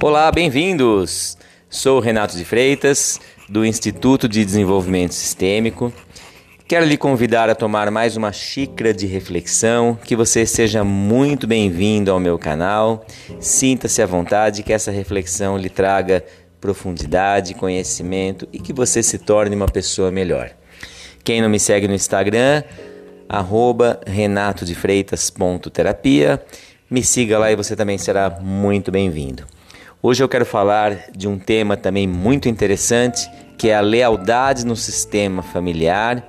Olá, bem-vindos! Sou Renato de Freitas, do Instituto de Desenvolvimento Sistêmico. Quero lhe convidar a tomar mais uma xícara de reflexão, que você seja muito bem-vindo ao meu canal. Sinta-se à vontade, que essa reflexão lhe traga profundidade, conhecimento e que você se torne uma pessoa melhor. Quem não me segue no Instagram, arroba renatodefreitas.terapia, me siga lá e você também será muito bem-vindo. Hoje eu quero falar de um tema também muito interessante, que é a lealdade no sistema familiar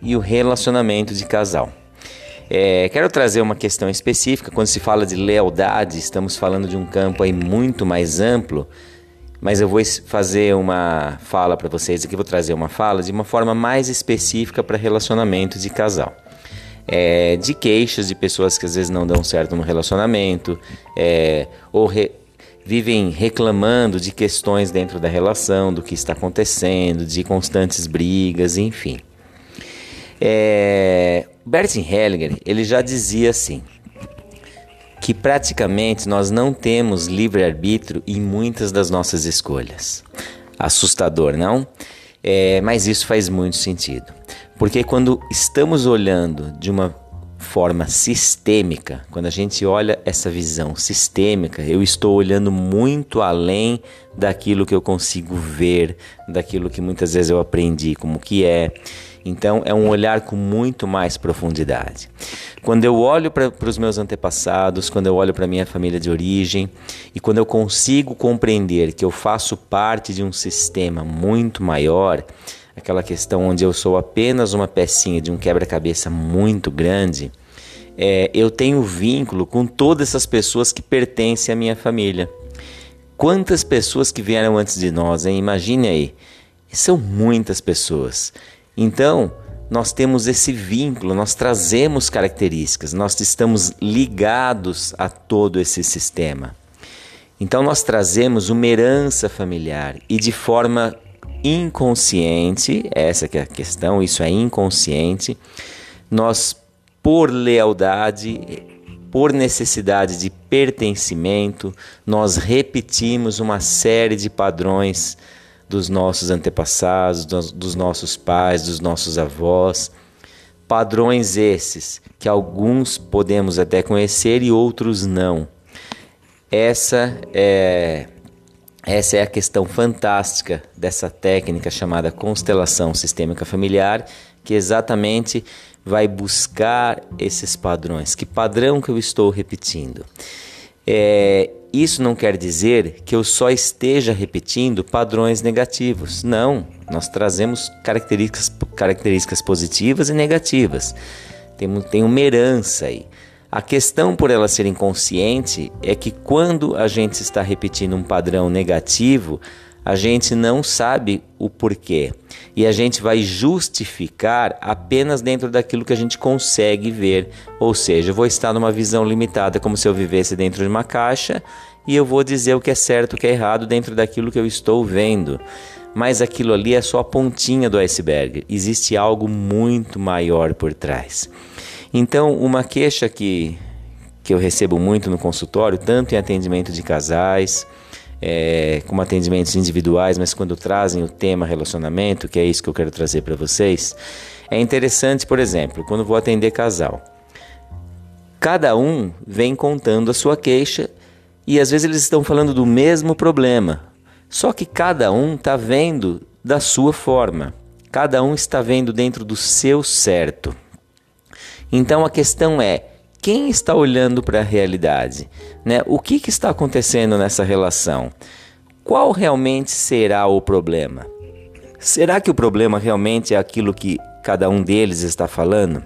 e o relacionamento de casal. É, quero trazer uma questão específica. Quando se fala de lealdade, estamos falando de um campo aí muito mais amplo, mas eu vou fazer uma fala para vocês aqui, vou trazer uma fala de uma forma mais específica para relacionamento de casal. É, de queixas de pessoas que às vezes não dão certo no relacionamento, é, ou re, vivem reclamando de questões dentro da relação, do que está acontecendo, de constantes brigas, enfim. É, Bertin Hellinger ele já dizia assim que praticamente nós não temos livre arbítrio em muitas das nossas escolhas. Assustador, não? É, mas isso faz muito sentido, porque quando estamos olhando de uma forma sistêmica, quando a gente olha essa visão sistêmica, eu estou olhando muito além daquilo que eu consigo ver, daquilo que muitas vezes eu aprendi como que é. Então é um olhar com muito mais profundidade. Quando eu olho para os meus antepassados, quando eu olho para minha família de origem e quando eu consigo compreender que eu faço parte de um sistema muito maior, aquela questão onde eu sou apenas uma pecinha de um quebra-cabeça muito grande, é, eu tenho vínculo com todas essas pessoas que pertencem à minha família. Quantas pessoas que vieram antes de nós, hein? Imagine aí. São muitas pessoas. Então, nós temos esse vínculo, nós trazemos características, nós estamos ligados a todo esse sistema. Então, nós trazemos uma herança familiar e de forma inconsciente, essa é a questão, isso é inconsciente, nós por lealdade, por necessidade de pertencimento, nós repetimos uma série de padrões dos nossos antepassados, dos, nossos pais, dos nossos avós. Padrões esses que alguns podemos até conhecer e outros não. Essa é essa é a questão fantástica dessa técnica chamada constelação sistêmica familiar, que exatamente vai buscar esses padrões. Que padrão que eu estou repetindo? É, isso não quer dizer que eu só esteja repetindo padrões negativos. Não, nós trazemos características, características positivas e negativas. Tem, tem uma herança aí. A questão por ela ser inconsciente é que quando a gente está repetindo um padrão negativo, a gente não sabe o porquê e a gente vai justificar apenas dentro daquilo que a gente consegue ver. Ou seja, eu vou estar numa visão limitada, como se eu vivesse dentro de uma caixa e eu vou dizer o que é certo, o que é errado dentro daquilo que eu estou vendo. Mas aquilo ali é só a pontinha do iceberg, existe algo muito maior por trás. Então, uma queixa que, que eu recebo muito no consultório, tanto em atendimento de casais, é, como atendimentos individuais, mas quando trazem o tema relacionamento, que é isso que eu quero trazer para vocês, é interessante, por exemplo, quando vou atender casal. Cada um vem contando a sua queixa e às vezes eles estão falando do mesmo problema, só que cada um está vendo da sua forma, cada um está vendo dentro do seu certo. Então a questão é: quem está olhando para a realidade? Né? O que, que está acontecendo nessa relação? Qual realmente será o problema? Será que o problema realmente é aquilo que cada um deles está falando?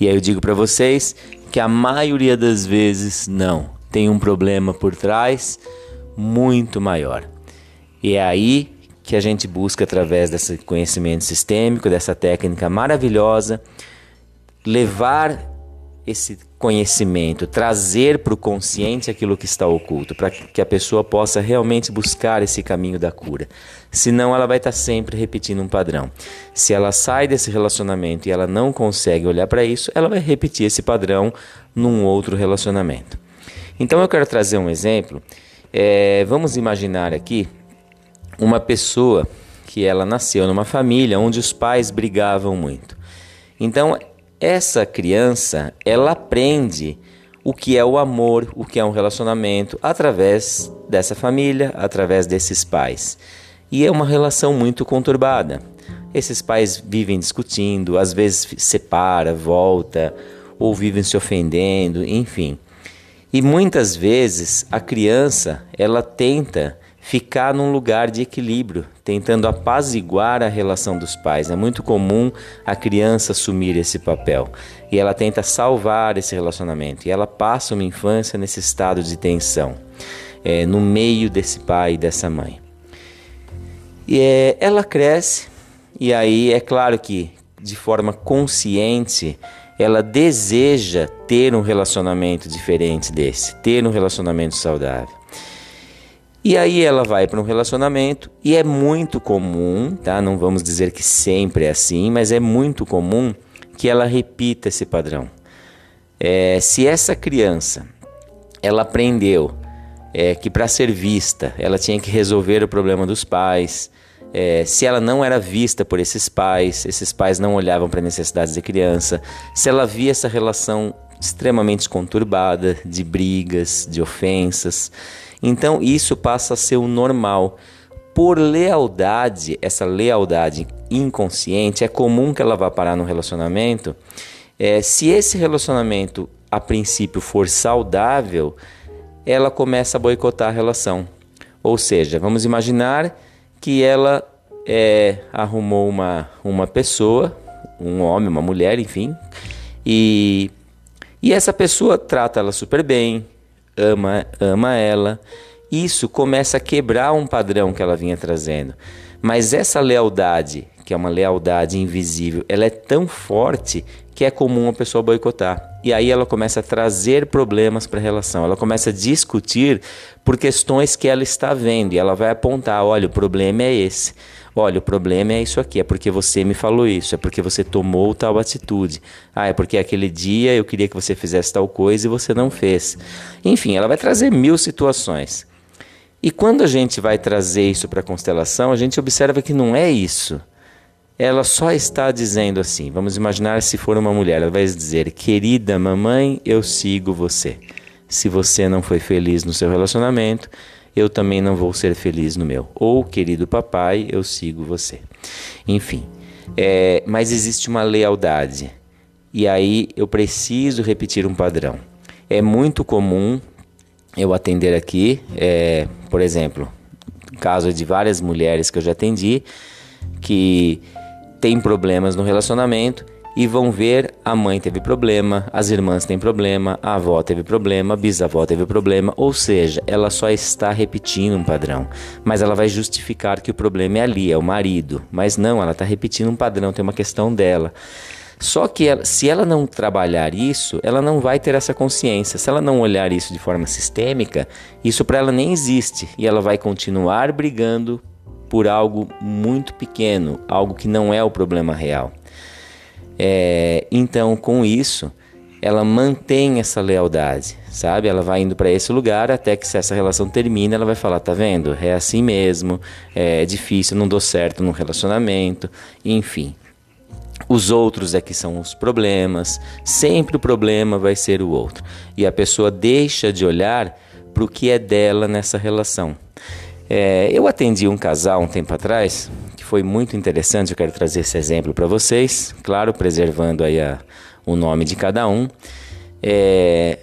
E aí eu digo para vocês que a maioria das vezes não. Tem um problema por trás muito maior. E é aí que a gente busca, através desse conhecimento sistêmico, dessa técnica maravilhosa, levar esse conhecimento, trazer para o consciente aquilo que está oculto, para que a pessoa possa realmente buscar esse caminho da cura. Senão, ela vai estar sempre repetindo um padrão. Se ela sai desse relacionamento e ela não consegue olhar para isso, ela vai repetir esse padrão num outro relacionamento. Então, eu quero trazer um exemplo É, vamos imaginar aqui uma pessoa que ela nasceu numa família onde os pais brigavam muito. Então, essa criança, ela aprende o que é o amor, o que é um relacionamento através dessa família, através desses pais. E é uma relação muito conturbada. Esses pais vivem discutindo, às vezes separa, volta, ou vivem se ofendendo, enfim. E muitas vezes a criança, ela tenta ficar num lugar de equilíbrio, tentando apaziguar a relação dos pais. É muito comum a criança assumir esse papel e ela tenta salvar esse relacionamento. E ela passa uma infância nesse estado de tensão, é, no meio desse pai e dessa mãe. E é, ela cresce, e aí é claro que de forma consciente ela deseja ter um relacionamento diferente desse, ter um relacionamento saudável. E aí ela vai para um relacionamento e é muito comum, tá? Não vamos dizer que sempre é assim, mas é muito comum que ela repita esse padrão. É, se essa criança ela aprendeu é, que para ser vista ela tinha que resolver o problema dos pais, é, se ela não era vista por esses pais, esses pais não olhavam para necessidades da criança, se ela via essa relação extremamente conturbada, de brigas, de ofensas, então isso passa a ser o normal. Por lealdade, essa lealdade inconsciente, é comum que ela vá parar no relacionamento. É, se esse relacionamento a princípio for saudável, ela começa a boicotar a relação. Ou seja, vamos imaginar que ela é, arrumou uma, uma pessoa, um homem, uma mulher, enfim, e, e essa pessoa trata ela super bem, ama, ama ela. Isso começa a quebrar um padrão que ela vinha trazendo. Mas essa lealdade, que é uma lealdade invisível, ela é tão forte que é comum a pessoa boicotar. E aí ela começa a trazer problemas para a relação. Ela começa a discutir por questões que ela está vendo e ela vai apontar: olha, o problema é esse. Olha, o problema é isso aqui, é porque você me falou isso, é porque você tomou tal atitude. Ah, é porque aquele dia eu queria que você fizesse tal coisa e você não fez. Enfim, ela vai trazer mil situações. E quando a gente vai trazer isso para a constelação, a gente observa que não é isso. Ela só está dizendo assim: vamos imaginar se for uma mulher, ela vai dizer: Querida mamãe, eu sigo você. Se você não foi feliz no seu relacionamento, eu também não vou ser feliz no meu. Ou, querido papai, eu sigo você. Enfim, é, mas existe uma lealdade. E aí eu preciso repetir um padrão. É muito comum eu atender aqui, é, por exemplo, caso de várias mulheres que eu já atendi, que têm problemas no relacionamento e vão ver a mãe teve problema, as irmãs têm problema, a avó teve problema, a bisavó teve problema, ou seja, ela só está repetindo um padrão, mas ela vai justificar que o problema é ali, é o marido, mas não, ela está repetindo um padrão, tem uma questão dela. Só que ela, se ela não trabalhar isso, ela não vai ter essa consciência. Se ela não olhar isso de forma sistêmica, isso para ela nem existe e ela vai continuar brigando por algo muito pequeno, algo que não é o problema real. É, então, com isso, ela mantém essa lealdade, sabe? Ela vai indo para esse lugar até que se essa relação termina, ela vai falar, tá vendo? É assim mesmo, é difícil, não dou certo no relacionamento, enfim. Os outros é que são os problemas, sempre o problema vai ser o outro. E a pessoa deixa de olhar para o que é dela nessa relação. É, eu atendi um casal um tempo atrás foi muito interessante. Eu quero trazer esse exemplo para vocês, claro, preservando aí a, o nome de cada um. É,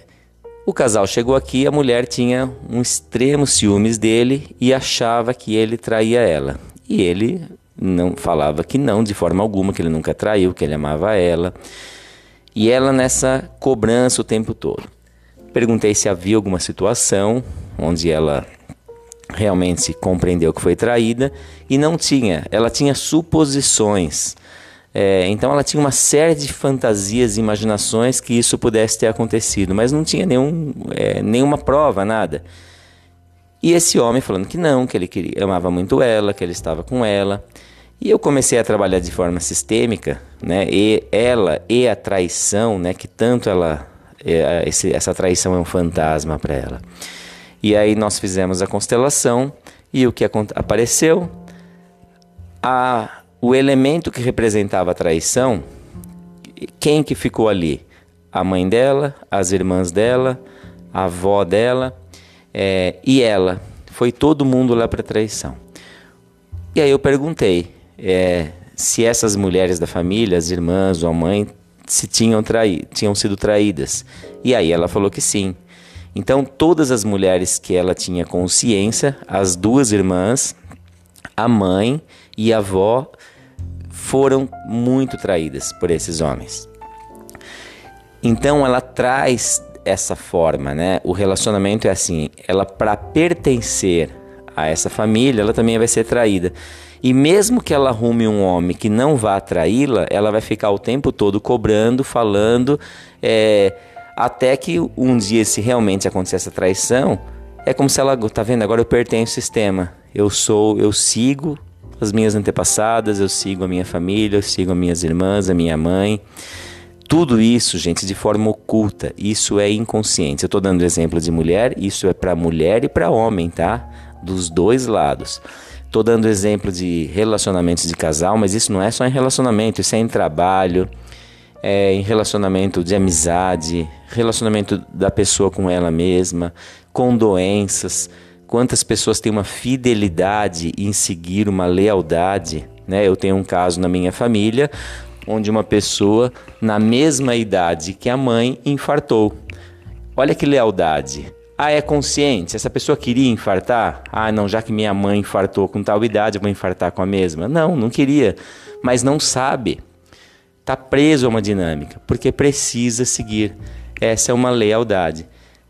o casal chegou aqui, a mulher tinha um extremo ciúmes dele e achava que ele traía ela. E ele não falava que não, de forma alguma, que ele nunca traiu, que ele amava ela. E ela nessa cobrança o tempo todo. Perguntei se havia alguma situação onde ela realmente compreendeu que foi traída e não tinha, ela tinha suposições. É, então ela tinha uma série de fantasias e imaginações que isso pudesse ter acontecido, mas não tinha nenhum, é, nenhuma prova, nada. E esse homem falando que não, que ele queria, amava muito ela, que ele estava com ela. E eu comecei a trabalhar de forma sistêmica, né? E ela e a traição, né? Que tanto ela, é, essa traição é um fantasma para ela. E aí nós fizemos a constelação e o que apareceu? A, o elemento que representava a traição, quem que ficou ali? A mãe dela, as irmãs dela, a avó dela é, e ela. Foi todo mundo lá para traição. E aí eu perguntei é, se essas mulheres da família, as irmãs ou a mãe, se tinham, traí tinham sido traídas. E aí ela falou que sim. Então, todas as mulheres que ela tinha consciência, as duas irmãs, a mãe e a avó, foram muito traídas por esses homens. Então, ela traz essa forma, né? O relacionamento é assim, ela para pertencer a essa família, ela também vai ser traída. E mesmo que ela arrume um homem que não vá traí-la, ela vai ficar o tempo todo cobrando, falando, é, até que um dia, se realmente acontecer essa traição, é como se ela, tá vendo? Agora eu pertenço ao sistema. Eu sou, eu sigo as minhas antepassadas, eu sigo a minha família, eu sigo as minhas irmãs, a minha mãe. Tudo isso, gente, de forma oculta. Isso é inconsciente. Eu estou dando exemplo de mulher, isso é para mulher e para homem, tá? Dos dois lados. Estou dando exemplo de relacionamentos de casal, mas isso não é só em relacionamento, isso é em trabalho, é, em relacionamento de amizade, relacionamento da pessoa com ela mesma, com doenças. Quantas pessoas têm uma fidelidade em seguir uma lealdade? Né? Eu tenho um caso na minha família onde uma pessoa na mesma idade que a mãe infartou. Olha que lealdade. Ah, é consciente? Essa pessoa queria infartar? Ah, não, já que minha mãe infartou com tal idade, eu vou infartar com a mesma. Não, não queria, mas não sabe está preso a uma dinâmica, porque precisa seguir. Essa é uma lealdade.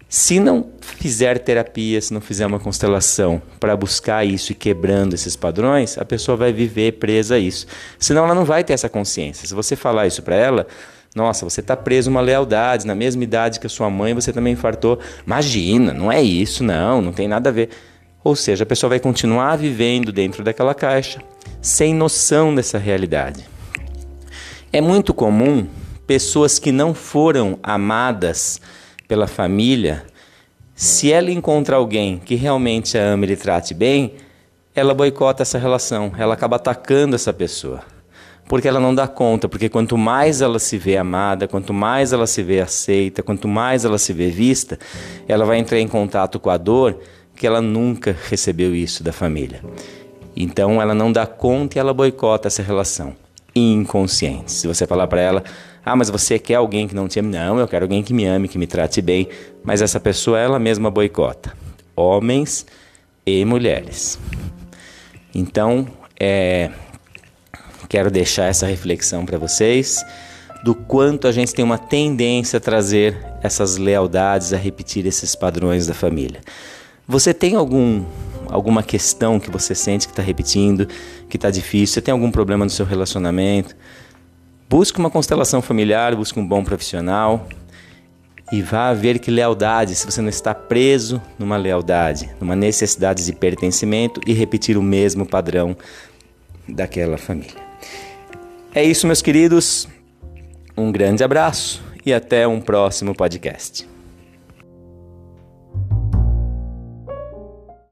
Se não fizer terapia, se não fizer uma constelação para buscar isso e quebrando esses padrões, a pessoa vai viver presa a isso. Senão ela não vai ter essa consciência. Se você falar isso para ela, nossa, você está preso a uma lealdade, na mesma idade que a sua mãe, você também infartou. Imagina, não é isso, não, não tem nada a ver. Ou seja, a pessoa vai continuar vivendo dentro daquela caixa, sem noção dessa realidade. É muito comum pessoas que não foram amadas pela família, se ela encontra alguém que realmente a ama e lhe trate bem, ela boicota essa relação, ela acaba atacando essa pessoa. Porque ela não dá conta, porque quanto mais ela se vê amada, quanto mais ela se vê aceita, quanto mais ela se vê vista, ela vai entrar em contato com a dor que ela nunca recebeu isso da família. Então ela não dá conta e ela boicota essa relação inconscientes. Se você falar para ela, ah, mas você quer alguém que não te ame? Não, eu quero alguém que me ame, que me trate bem. Mas essa pessoa, ela mesma boicota. Homens e mulheres. Então, é, quero deixar essa reflexão para vocês do quanto a gente tem uma tendência a trazer essas lealdades, a repetir esses padrões da família. Você tem algum alguma questão que você sente que está repetindo, que está difícil, você tem algum problema no seu relacionamento, busque uma constelação familiar, busque um bom profissional e vá ver que lealdade, se você não está preso numa lealdade, numa necessidade de pertencimento e repetir o mesmo padrão daquela família. É isso, meus queridos. Um grande abraço e até um próximo podcast.